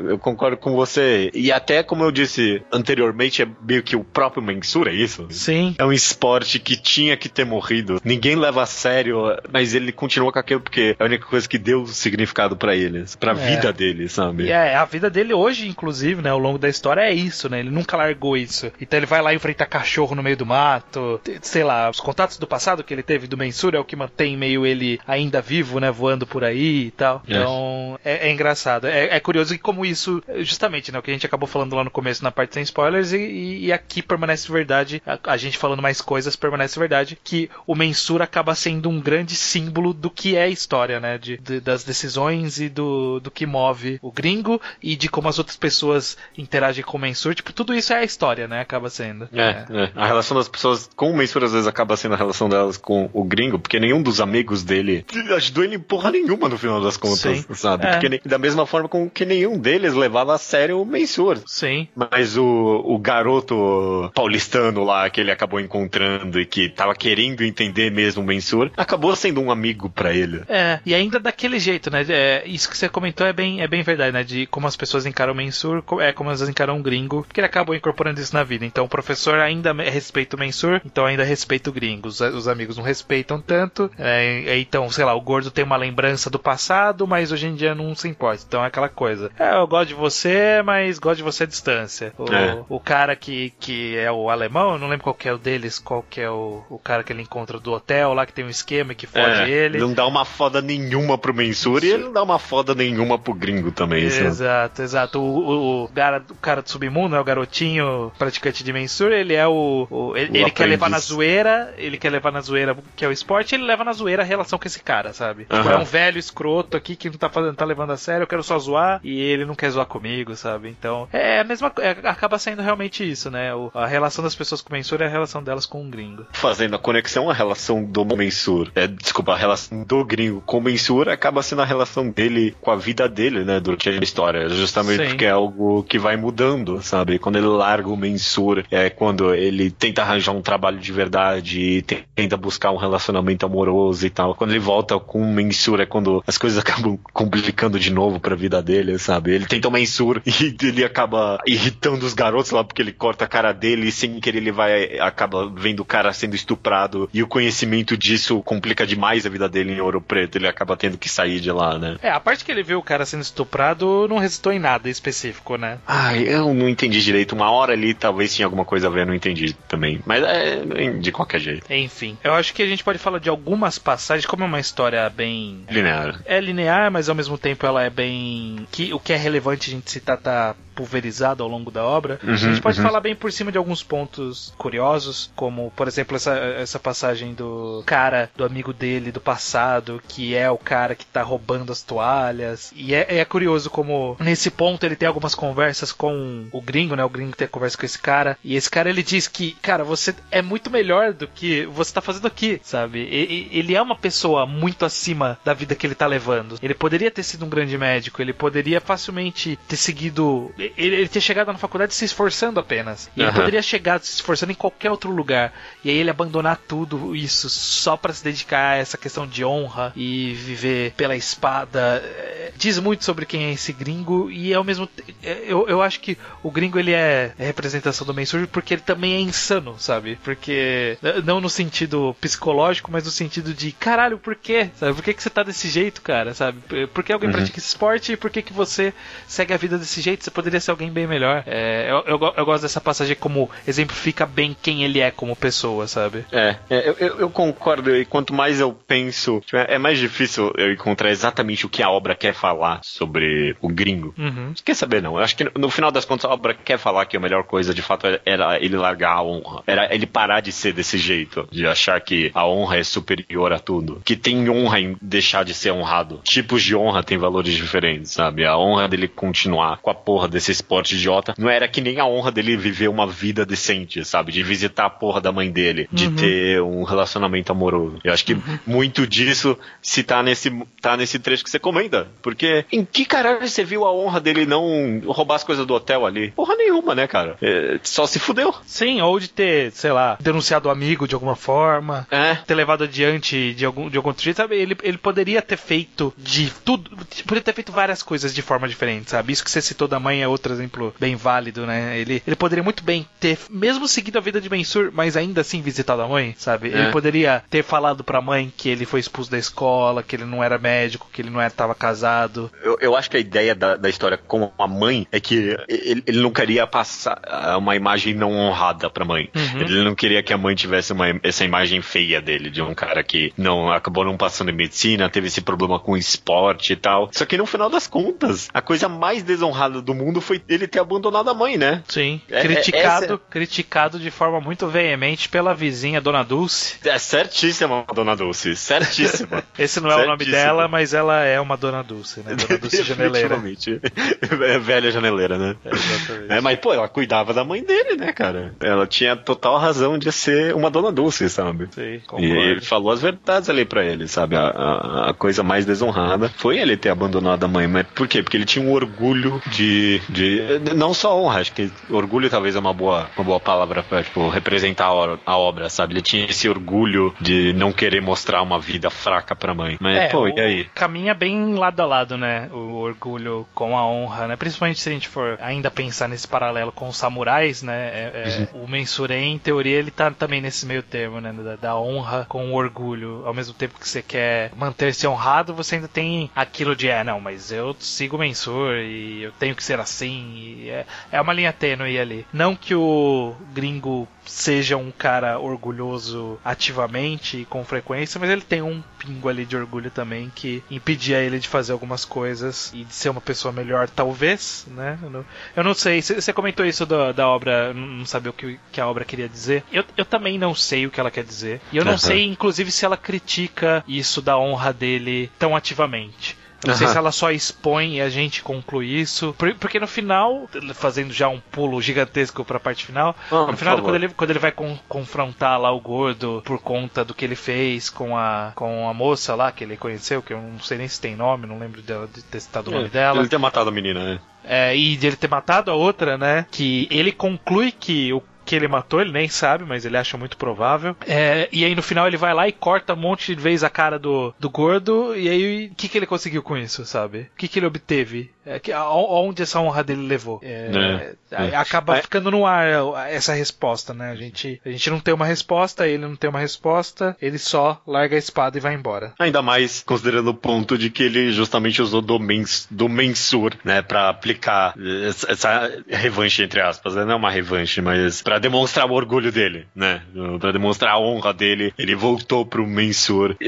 eu concordo com você. E até como eu disse anteriormente, é meio que o próprio mensur, é isso? Sim. É um esporte que tinha que ter morrido. Ninguém leva a sério, mas ele continua com aquilo porque é a única coisa que deu significado para eles, pra é. vida deles, sabe? E é, a vida dele hoje, inclusive, né, ao longo da história é isso, né? Ele nunca nunca largou isso. Então ele vai lá enfrentar cachorro no meio do mato. Sei lá, os contatos do passado que ele teve do Mensura é o que mantém meio ele ainda vivo, né? Voando por aí e tal. Então é, é engraçado. É, é, curioso que como isso, justamente, né? O que a gente acabou falando lá no começo na parte sem spoilers e, e, e aqui permanece verdade. A, a, gente falando mais coisas permanece verdade que o Mensura acaba sendo um grande símbolo do que é a história, né? De, de, das decisões e do, do que move o gringo e de como as outras pessoas interagem com o Mensur. Tipo, tudo isso isso é a história, né? Acaba sendo. É, é. é. A relação das pessoas com o Mensur às vezes acaba sendo a relação delas com o gringo, porque nenhum dos amigos dele ajudou ele em porra nenhuma no final das contas, Sim. sabe? É. Porque da mesma forma com que nenhum deles levava a sério o Mensur. Sim. Mas o, o garoto paulistano lá que ele acabou encontrando e que tava querendo entender mesmo o Mensur, acabou sendo um amigo para ele. É, e ainda daquele jeito, né? É, isso que você comentou é bem, é bem verdade, né? De como as pessoas encaram o Mensur, é como elas encaram o gringo, porque ele acabou acabou incorporando isso na vida. Então o professor ainda respeita o mensur, então ainda respeita o gringo. Os, os amigos não respeitam tanto. É, então, sei lá, o gordo tem uma lembrança do passado, mas hoje em dia não se importa. Então é aquela coisa. É, eu gosto de você, mas gosto de você à distância. O, é. o cara que, que é o alemão, eu não lembro qual que é o deles, qual que é o, o cara que ele encontra do hotel lá, que tem um esquema que foge é, ele. Não dá uma foda nenhuma pro mensur e ele não dá uma foda nenhuma pro gringo também. Exato, exato. O, o, o, cara, o cara do submundo, é o garotinho garotinho praticante de Mensur, ele é o. o ele, ele quer levar na zoeira, ele quer levar na zoeira que é o esporte, ele leva na zoeira a relação com esse cara, sabe? Uhum. Tipo, é um velho escroto aqui que não tá, fazendo, tá levando a sério, eu quero só zoar e ele não quer zoar comigo, sabe? Então, é a mesma é, acaba sendo realmente isso, né? O, a relação das pessoas com o Mensur é a relação delas com o gringo. Fazendo a conexão, a relação do Mensur, é, desculpa, a relação do gringo com o Mensur acaba sendo a relação dele com a vida dele, né? Durante a história. Justamente Sim. porque é algo que vai mudando, sabe? Quando ele larga o Mensur, é quando ele tenta arranjar um trabalho de verdade e tenta buscar um relacionamento amoroso e tal. Quando ele volta com o Mensur é quando as coisas acabam complicando de novo pra vida dele, sabe? Ele tenta o Mensur e ele acaba irritando os garotos lá porque ele corta a cara dele e sem querer ele vai acaba vendo o cara sendo estuprado e o conhecimento disso complica demais a vida dele em Ouro Preto. Ele acaba tendo que sair de lá, né? É, a parte que ele vê o cara sendo estuprado não resultou em nada específico, né? Ai, eu não entendi direito uma hora ali, talvez tinha alguma coisa a ver, não entendi também. Mas é de qualquer jeito. Enfim, eu acho que a gente pode falar de algumas passagens, como é uma história bem. Linear. É linear, mas ao mesmo tempo ela é bem. Que, o que é relevante a gente citar tá pulverizado ao longo da obra. Uhum, a gente pode uhum. falar bem por cima de alguns pontos curiosos, como, por exemplo, essa, essa passagem do cara, do amigo dele do passado, que é o cara que tá roubando as toalhas. E é, é curioso como, nesse ponto, ele tem algumas conversas com o gringo, né? O gringo tem conversa com esse cara. E esse cara, ele diz que, cara, você é muito melhor do que você tá fazendo aqui, sabe? E, ele é uma pessoa muito acima da vida que ele tá levando. Ele poderia ter sido um grande médico, ele poderia facilmente ter seguido ele, ele ter chegado na faculdade se esforçando apenas. E uhum. ele poderia chegar se esforçando em qualquer outro lugar. E aí ele abandonar tudo isso só para se dedicar a essa questão de honra e viver pela espada. É, diz muito sobre quem é esse gringo e ao mesmo é, eu, eu acho que o gringo ele é, é representação do Mansur porque ele também é insano, sabe? Porque não no sentido psicológico, mas no sentido de caralho, por quê? Sabe? Por que, que você tá desse jeito, cara? Sabe? Por que alguém uhum. pratica esse esporte e por que, que você segue a vida desse jeito? Você poderia poderia ser alguém bem melhor. É, eu, eu, eu, gosto dessa passagem como exemplifica bem quem ele é como pessoa, sabe? É, é eu, eu, concordo. E quanto mais eu penso, tipo, é, é mais difícil eu encontrar exatamente o que a obra quer falar sobre o gringo. Uhum. Quer saber, não? Eu acho que no final das contas a obra quer falar que a melhor coisa de fato era ele largar a honra. Era ele parar de ser desse jeito, de achar que a honra é superior a tudo. Que tem honra em deixar de ser honrado. Tipos de honra têm valores diferentes, sabe? A honra dele continuar com a porra desse esse esporte idiota, não era que nem a honra dele viver uma vida decente, sabe? De visitar a porra da mãe dele, de uhum. ter um relacionamento amoroso. Eu acho que uhum. muito disso se tá nesse, tá nesse trecho que você comenta. Porque em que caralho você viu a honra dele não roubar as coisas do hotel ali? Porra nenhuma, né, cara? É, só se fudeu. Sim, ou de ter, sei lá, denunciado o amigo de alguma forma, é. ter levado adiante de algum, de algum jeito, sabe? Ele, ele poderia ter feito de tudo, poderia ter feito várias coisas de forma diferente, sabe? Isso que você citou da mãe é outro exemplo bem válido, né? Ele, ele poderia muito bem ter, mesmo seguido a vida de Mensur, mas ainda assim visitado a mãe, sabe? É. Ele poderia ter falado pra mãe que ele foi expulso da escola, que ele não era médico, que ele não estava casado. Eu, eu acho que a ideia da, da história com a mãe é que ele, ele não queria passar uma imagem não honrada pra mãe. Uhum. Ele não queria que a mãe tivesse uma, essa imagem feia dele, de um cara que não acabou não passando em medicina, teve esse problema com esporte e tal. Só que no final das contas, a coisa mais desonrada do mundo foi ele ter abandonado a mãe, né? Sim. É, criticado, é, essa... criticado de forma muito veemente pela vizinha Dona Dulce. É certíssima, Dona Dulce. Certíssima. Esse não é o nome dela, mas ela é uma Dona Dulce, né? Dona Dulce Janeleira. é velha janeleira, né? É, exatamente. É, mas, pô, ela cuidava da mãe dele, né, cara? Ela tinha total razão de ser uma Dona Dulce, sabe? Sim, e ele falou as verdades ali pra ele, sabe? A, a, a, coisa mais desonrada foi ele ter abandonado a mãe. Mas por quê? Porque ele tinha um orgulho de, de não só honra, acho que orgulho talvez é uma boa, uma boa palavra pra tipo, representar a, a, obra, sabe? Ele tinha esse orgulho de não querer mostrar uma vida fraca pra mãe. Mas, é, pô, e aí? Caminha bem lado a lado, né? O orgulho com a honra, né? Principalmente se a gente for ainda pensar nesse paralelo com os samurais, né? É, é, uhum. O Mensure, em teoria, ele tá também nesse meio termo, né? Da, da honra com o orgulho. Ao mesmo tempo que você quer manter-se honrado, você ainda tem aquilo de, é, não, mas eu sigo o Mensur e eu tenho que ser assim é, é uma linha tênue ali. Não que o gringo seja um cara orgulhoso ativamente e com frequência, mas ele tem um pingo ali de orgulho também que impedia ele de fazer algumas coisas e de ser uma pessoa melhor, talvez, né? Eu não, eu não sei. Você comentou isso da, da obra, não sabia o que, que a obra queria dizer. Eu, eu também não sei o que ela quer dizer. E eu não uhum. sei, inclusive, se ela critica isso da honra dele tão ativamente. Não sei se ela só expõe e a gente conclui isso. Porque no final, fazendo já um pulo gigantesco pra parte final, ah, no final, quando ele, quando ele vai confrontar lá o gordo por conta do que ele fez com a, com a moça lá que ele conheceu, que eu não sei nem se tem nome, não lembro de, de ter citado o nome é, dela. Ele ter matado a menina, né? É, e de ele ter matado a outra, né? Que ele conclui que o que ele matou, ele nem sabe, mas ele acha muito provável. É, e aí no final ele vai lá e corta um monte de vezes a cara do, do gordo, e aí o que, que ele conseguiu com isso, sabe? O que, que ele obteve? É, que, aonde essa honra dele levou? É, é, é. acaba ficando no ar essa resposta, né? A gente, a gente não tem uma resposta, ele não tem uma resposta, ele só larga a espada e vai embora. Ainda mais considerando o ponto de que ele justamente usou do, mens, do mensur, né? Pra aplicar essa, essa revanche, entre aspas, né? Não é uma revanche, mas para demonstrar o orgulho dele, né? Para demonstrar a honra dele, ele voltou pro mensur. É,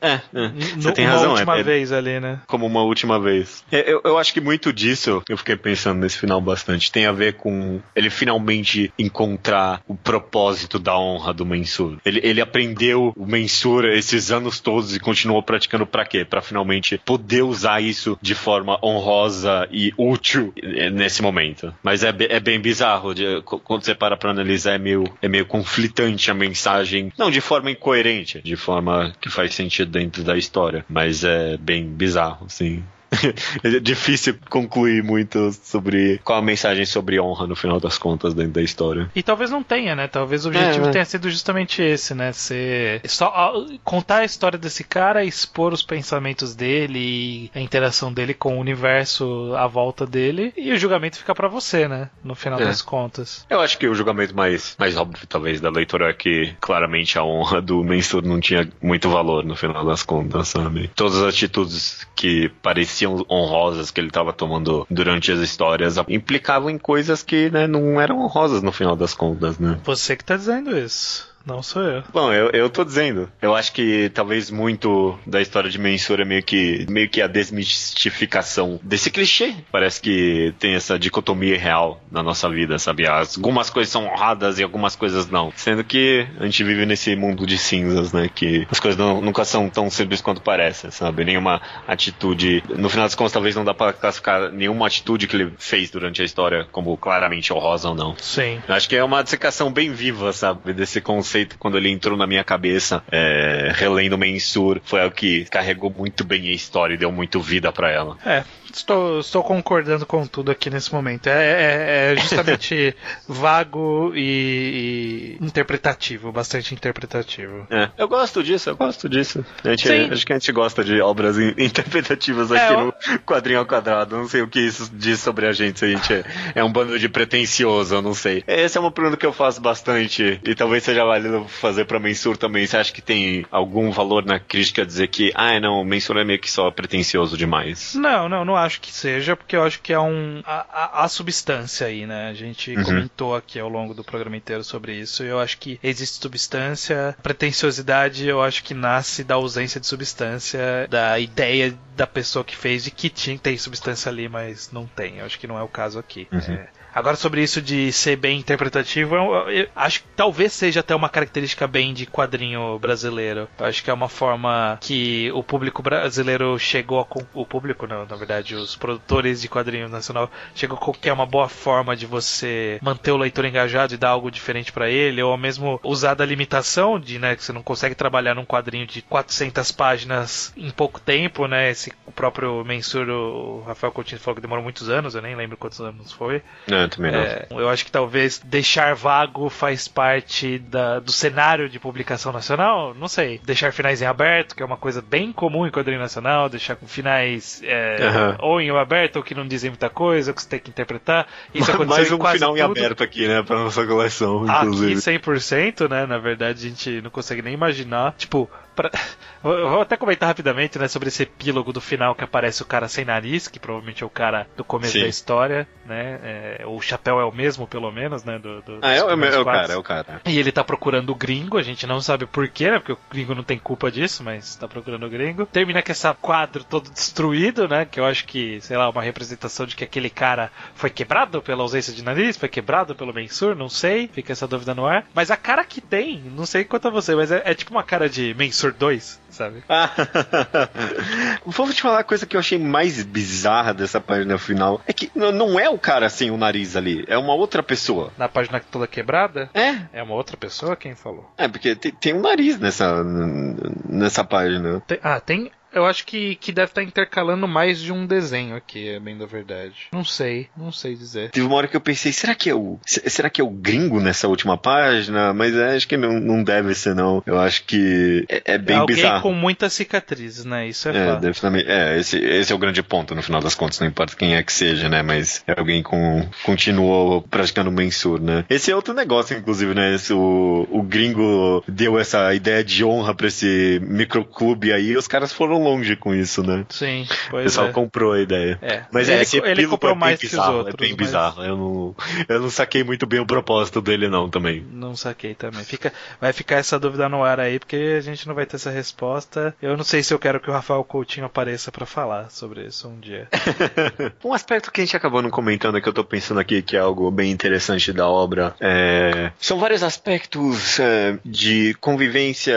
é, é. Você tem razão, uma última é, vez ali, né? Como uma última vez. Eu, eu acho que muito disso, eu fiquei pensando nesse final bastante, tem a ver com ele finalmente encontrar o propósito da honra do mensur. Ele, ele aprendeu o mensur esses anos todos e continuou praticando para quê? Para finalmente poder usar isso de forma honrosa e útil nesse momento. Mas é, é bem bizarro, de, quando você para pra analisar, é meio, é meio conflitante a mensagem, não de forma incoerente, de forma que faz sentido dentro da história, mas é bem bizarro, sim. é difícil concluir muito sobre qual a mensagem sobre honra no final das contas dentro da história. E talvez não tenha, né? Talvez o objetivo é, tenha sido justamente esse, né? Ser só contar a história desse cara, expor os pensamentos dele e a interação dele com o universo à volta dele e o julgamento fica para você, né? No final é. das contas. Eu acho que o julgamento mais, mais óbvio, talvez, da leitura é que claramente a honra do Mensur não tinha muito valor no final das contas, sabe? Todas as atitudes que pareciam pareciam honrosas que ele estava tomando durante as histórias implicavam em coisas que né, não eram honrosas no final das contas, né? Você que está dizendo isso. Não sou eu. Bom, eu, eu tô dizendo. Eu acho que talvez muito da história de Mensura é meio que, meio que a desmistificação desse clichê. Parece que tem essa dicotomia real na nossa vida, sabe? Algumas coisas são honradas e algumas coisas não. Sendo que a gente vive nesse mundo de cinzas, né? Que as coisas não, nunca são tão simples quanto parecem, sabe? Nenhuma atitude. No final das contas, talvez não dá pra classificar nenhuma atitude que ele fez durante a história como claramente honrosa ou não. Sim. Eu acho que é uma dissecação bem viva, sabe? Desse conceito conceito, quando ele entrou na minha cabeça, é, relendo Mensur, foi o que carregou muito bem a história e deu muito vida para ela. É, estou, estou concordando com tudo aqui nesse momento. É, é, é justamente vago e, e, interpretativo, bastante interpretativo. É, eu gosto disso, eu gosto disso. A gente, acho que a gente gosta de obras interpretativas aqui é, no quadrinho ao quadrado. Não sei o que isso diz sobre a gente, se a gente é, é um bando de pretencioso, eu não sei. Essa é uma pergunta que eu faço bastante e talvez seja válido fazer pra Mensur também. Você acha que tem algum valor na crítica dizer que, ah, não, Mensur é meio que só pretencioso demais? Não, não, não acho que seja, porque eu acho que é um a, a, a substância aí, né? A gente uhum. comentou aqui ao longo do programa inteiro sobre isso. E eu acho que existe substância, pretensiosidade, eu acho que nasce da ausência de substância, da ideia da pessoa que fez de que tinha tem substância ali, mas não tem. Eu acho que não é o caso aqui. Uhum. É, Agora, sobre isso de ser bem interpretativo, eu, eu, acho que talvez seja até uma característica bem de quadrinho brasileiro. Eu acho que é uma forma que o público brasileiro chegou a. O público, não, na verdade, os produtores de quadrinho nacional chegou a que é uma boa forma de você manter o leitor engajado e dar algo diferente para ele, ou mesmo usar da limitação de, né, que você não consegue trabalhar num quadrinho de 400 páginas em pouco tempo, né? Esse, o próprio Mensur, o Rafael Coutinho falou que demorou muitos anos, eu nem lembro quantos anos foi. É também não. É, eu acho que talvez deixar vago faz parte da, do cenário de publicação nacional. Não sei. Deixar finais em aberto, que é uma coisa bem comum em quadrinho nacional, deixar com finais é, uhum. ou em aberto ou que não dizem muita coisa, que você tem que interpretar. Isso aconteceu Mais um quase final tudo. em aberto aqui, né, pra nossa coleção, inclusive. Aqui 100%, né, na verdade a gente não consegue nem imaginar. Tipo, Pra... Vou até comentar rapidamente, né, sobre esse epílogo do final que aparece o cara sem nariz, que provavelmente é o cara do começo Sim. da história, né? É, o chapéu é o mesmo, pelo menos, né? Do, do ah, é, o, é o cara, é o cara. E ele tá procurando o gringo, a gente não sabe porquê, né? Porque o gringo não tem culpa disso, mas tá procurando o gringo. Termina com esse quadro todo destruído, né? Que eu acho que, sei lá, uma representação de que aquele cara foi quebrado pela ausência de nariz, foi quebrado pelo Mensur, não sei. Fica essa dúvida no ar. Mas a cara que tem, não sei quanto a você, mas é, é tipo uma cara de Mensur Mensur 2, sabe? Vou te falar a coisa que eu achei mais bizarra dessa página final. É que não é o cara sem o nariz ali, é uma outra pessoa. Na página toda quebrada? É. É uma outra pessoa? Quem falou? É, porque tem, tem um nariz nessa, nessa página. Tem, ah, tem Eu acho que, que deve estar intercalando mais de um desenho aqui, é bem da verdade. Não sei, não sei dizer. Teve uma hora que eu pensei, será que é o. Será que é o gringo nessa última página? Mas é, acho que não, não deve ser, não. Eu acho que é, é bem Alguém bizarro. com muitas cicatrizes, né? Isso é, É, fato. é esse, esse é o grande ponto, no final das contas, não importa quem é que seja, né? Mas é alguém com continuou praticando mensur, né? Esse é outro negócio, inclusive, né? Esse, o, o gringo deu essa ideia de honra pra esse microclube aí e os caras foram longe com isso, né? Sim, O pois pessoal é. comprou a ideia. É. Mas ele, é, esse ele comprou é mais que os bizarro, outros. É bem mas bizarro. Eu não, eu não saquei muito bem o propósito dele, não, também. Não saquei também. Fica, vai ficar essa dúvida no ar aí, porque a gente não vai ter essa resposta. Eu não sei se eu quero que o Rafael Coutinho apareça pra falar sobre isso um dia. Um aspecto que a gente acabou não comentando, que eu tô pensando aqui, que é algo bem interessante da obra, é... são vários aspectos é, de convivência,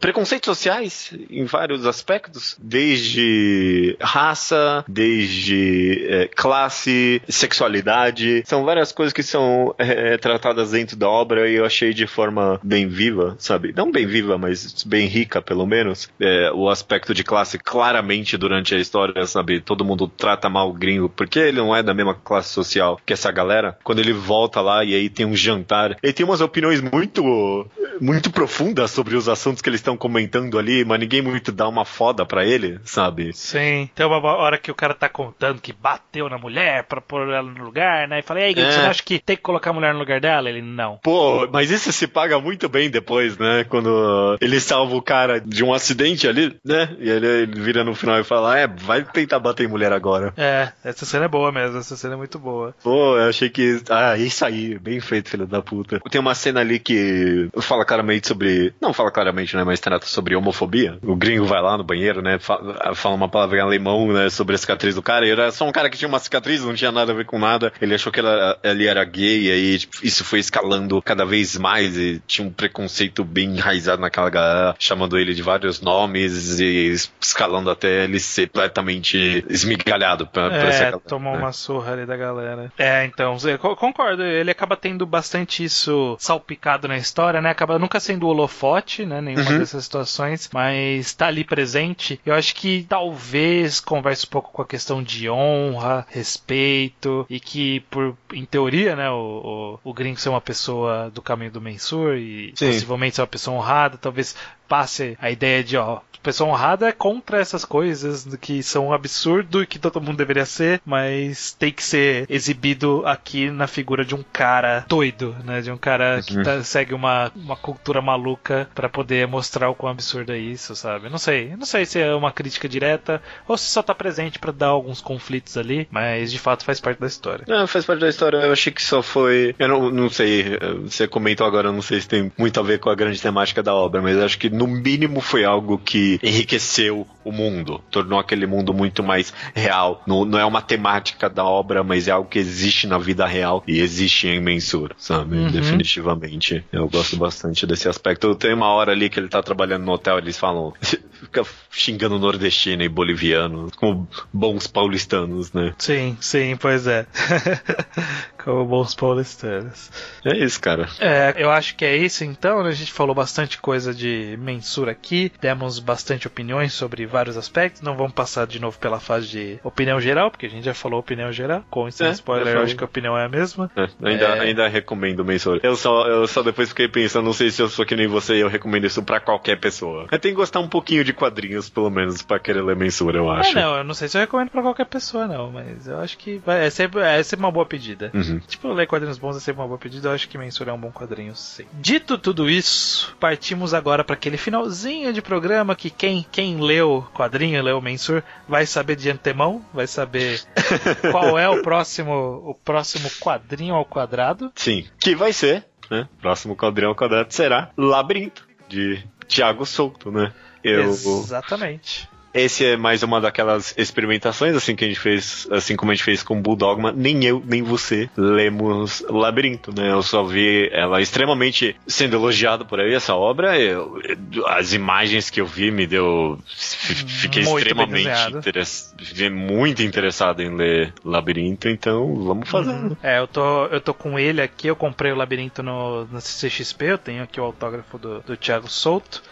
preconceitos sociais, em vários aspectos, desde raça, desde é, classe, sexualidade, são várias coisas que são é, tratadas dentro da obra e eu achei de forma bem viva, sabe? Não bem viva, mas bem rica, pelo menos. É, o aspecto de classe claramente durante a história, sabe? Todo mundo trata mal o gringo, porque ele não é da mesma classe social que essa galera. Quando ele volta lá e aí tem um jantar, ele tem umas opiniões muito muito profundas sobre os assuntos que eles estão comentando ali, mas ninguém muito dá uma foda pra ele, sabe? Sim, tem uma hora que o cara tá contando que bateu na mulher pra pôr ela no lugar, né? E falei, ei, Gui, É. você acha que tem que colocar a mulher no lugar dela? Ele, não. Pô, mas isso se paga muito bem depois, né? Quando ele salva o cara de um acidente ali, né? E ele, ele vira no final e fala: É, vai tentar bater em mulher agora. É, essa cena é boa mesmo, essa cena é muito boa. Pô, eu achei que. Ah, isso aí, bem feito, filho da puta. Tem uma cena ali que fala claramente sobre. Não fala claramente, né? Mas trata sobre homofobia. O gringo vai lá no banheiro, né? Fala, uma palavra em alemão, né? Sobre a cicatriz do cara. E era só um cara que tinha uma cicatriz, não tinha nada a ver com nada. Ele achou que ela, ele era gay, e aí tipo, isso foi escalando cada vez mais. E tinha um preconceito bem enraizado naquela galera, chamando ele de vários nomes e escalando até ele ser completamente esmigalhado pra, pra essa É, galera, tomou né? uma surra ali da galera. É, então, eu concordo, ele acaba tendo bastante isso salpicado na história, né? Acaba nunca sendo o holofote, né? Nenhuma Uhum. dessas situações, mas tá ali presente. Eu acho que talvez converse um pouco com a questão de honra, respeito, e que, por em teoria, né, o, o, o gringo ser uma pessoa do caminho do Mensur e Sim. possivelmente ser uma pessoa honrada, talvez passe a ideia de, ó, pessoa honrada é contra essas coisas que são um absurdo e que todo mundo deveria ser, mas tem que ser exibido aqui na figura de um cara doido, né? De um cara que Uhum. tá- segue uma, uma cultura maluca pra poder mostrar o quão absurdo é isso, sabe? Não sei, não sei se é uma crítica direta ou se só tá presente pra dar alguns conflitos ali, mas de fato faz parte da história. Não, faz parte da história. Eu achei que só foi. Eu não, não sei. eh, Você comentou agora, eu não sei se tem muito a ver com a grande temática da obra, mas acho que no mínimo foi algo que enriqueceu o mundo, tornou aquele mundo muito mais real. Não, não é uma temática da obra, mas é algo que existe na vida real e existe em Mensur, sabe? Uhum. Definitivamente. Eu gosto bastante desse aspecto. Tem uma hora ali que ele tá trabalhando no hotel, eles falam. Fica xingando nordestino e boliviano, como bons paulistanos, né? Sim, sim, pois é. Como bons paulistanos. É isso, cara. É, eu acho que é isso então. né? A gente falou bastante coisa de mensura aqui, demos bastante opiniões sobre vários aspectos. Não vamos passar de novo pela fase de opinião geral, porque a gente já falou opinião geral. Com esse É, spoiler, já eu acho que a opinião é a mesma. É, ainda, É. ainda recomendo Mensura. Eu só, eu só depois fiquei pensando, não sei se eu sou que nem você, eu recomendo isso pra qualquer pessoa. Tem que gostar um pouquinho de quadrinhos, pelo menos, pra querer ler Mensura, eu É, acho. não, eu não sei se eu recomendo pra qualquer pessoa, não, mas eu acho que vai, é, sempre, é sempre uma boa pedida. Uhum. Tipo, ler quadrinhos bons é sempre uma boa pedida, eu acho que Mensura é um bom quadrinho, sim. Dito tudo isso, partimos agora para aquele finalzinho de programa que quem, quem leu quadrinho, leu Mensur, vai saber de antemão, vai saber qual é o próximo, o próximo quadrinho ao quadrado. Sim. Que vai ser, né? Próximo quadrão ao quadrado será Labirinto, de Thiago Souto, né? Eu, Exatamente. Esse é mais uma daquelas experimentações, assim, que a gente fez, assim como a gente fez com Bulldogma. Nem eu, nem você lemos Labirinto, né? Eu só vi ela extremamente sendo elogiada por aí, essa obra. Eu- as imagens que eu vi me deu. Fiquei Muito extremamente desenhado. interess, fiquei muito interessado em ler Labirinto, então vamos fazendo. É, eu tô, eu tô com ele aqui, eu comprei o labirinto no, no CCXP, eu tenho aqui o autógrafo do, do Thiago Souto.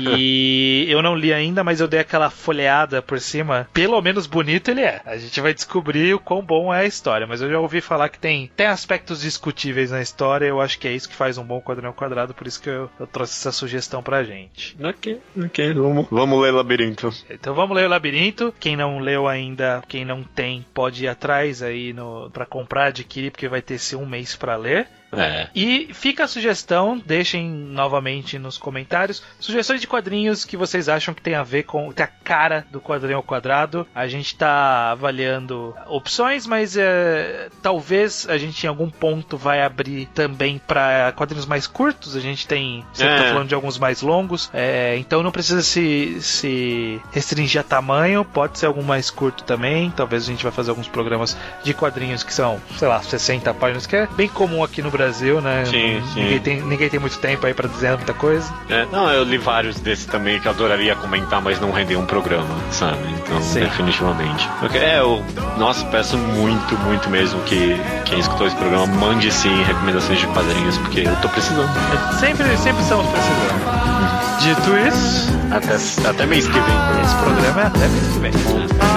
E eu não li ainda, mas eu dei aquela folheada por cima. Pelo menos bonito ele é. A gente vai descobrir o quão bom é a história, mas eu já ouvi falar que tem, tem aspectos discutíveis na história. Eu acho que é isso que faz um bom quadrinho quadrado, por isso que eu, eu trouxe essa sugestão pra gente. Ok, ok, vamos, vamos ler Labirinto. Então vamos ler o Labirinto. Quem não leu ainda, quem não tem, pode ir atrás aí no, pra comprar, adquirir, porque vai ter esse um mês para ler. É. E fica a sugestão, deixem novamente nos comentários sugestões de quadrinhos que vocês acham que tem a ver com tem a cara do quadrinho ao quadrado. A gente está avaliando opções, mas é, talvez a gente em algum ponto vai abrir também para quadrinhos mais curtos. A gente tem sempre é. tá falando de alguns mais longos, é, então não precisa se, se restringir a tamanho. Pode ser algum mais curto também. Talvez a gente vai fazer alguns programas de quadrinhos que são, sei lá, 60 páginas, que é bem comum aqui no Brasil, né? Sim, sim. Ninguém tem, ninguém tem muito tempo aí pra dizer muita coisa. É, não, eu li vários desses também que eu adoraria comentar, mas não render um programa, sabe? Então, sim. definitivamente. Okay, é, eu, nossa, peço muito, muito mesmo que quem escutou esse programa mande sim recomendações de quadrinhos, porque eu tô precisando. É, sempre, sempre estamos precisando. Dito isso, até, até mês que vem. Esse programa é até mês que vem. Vem.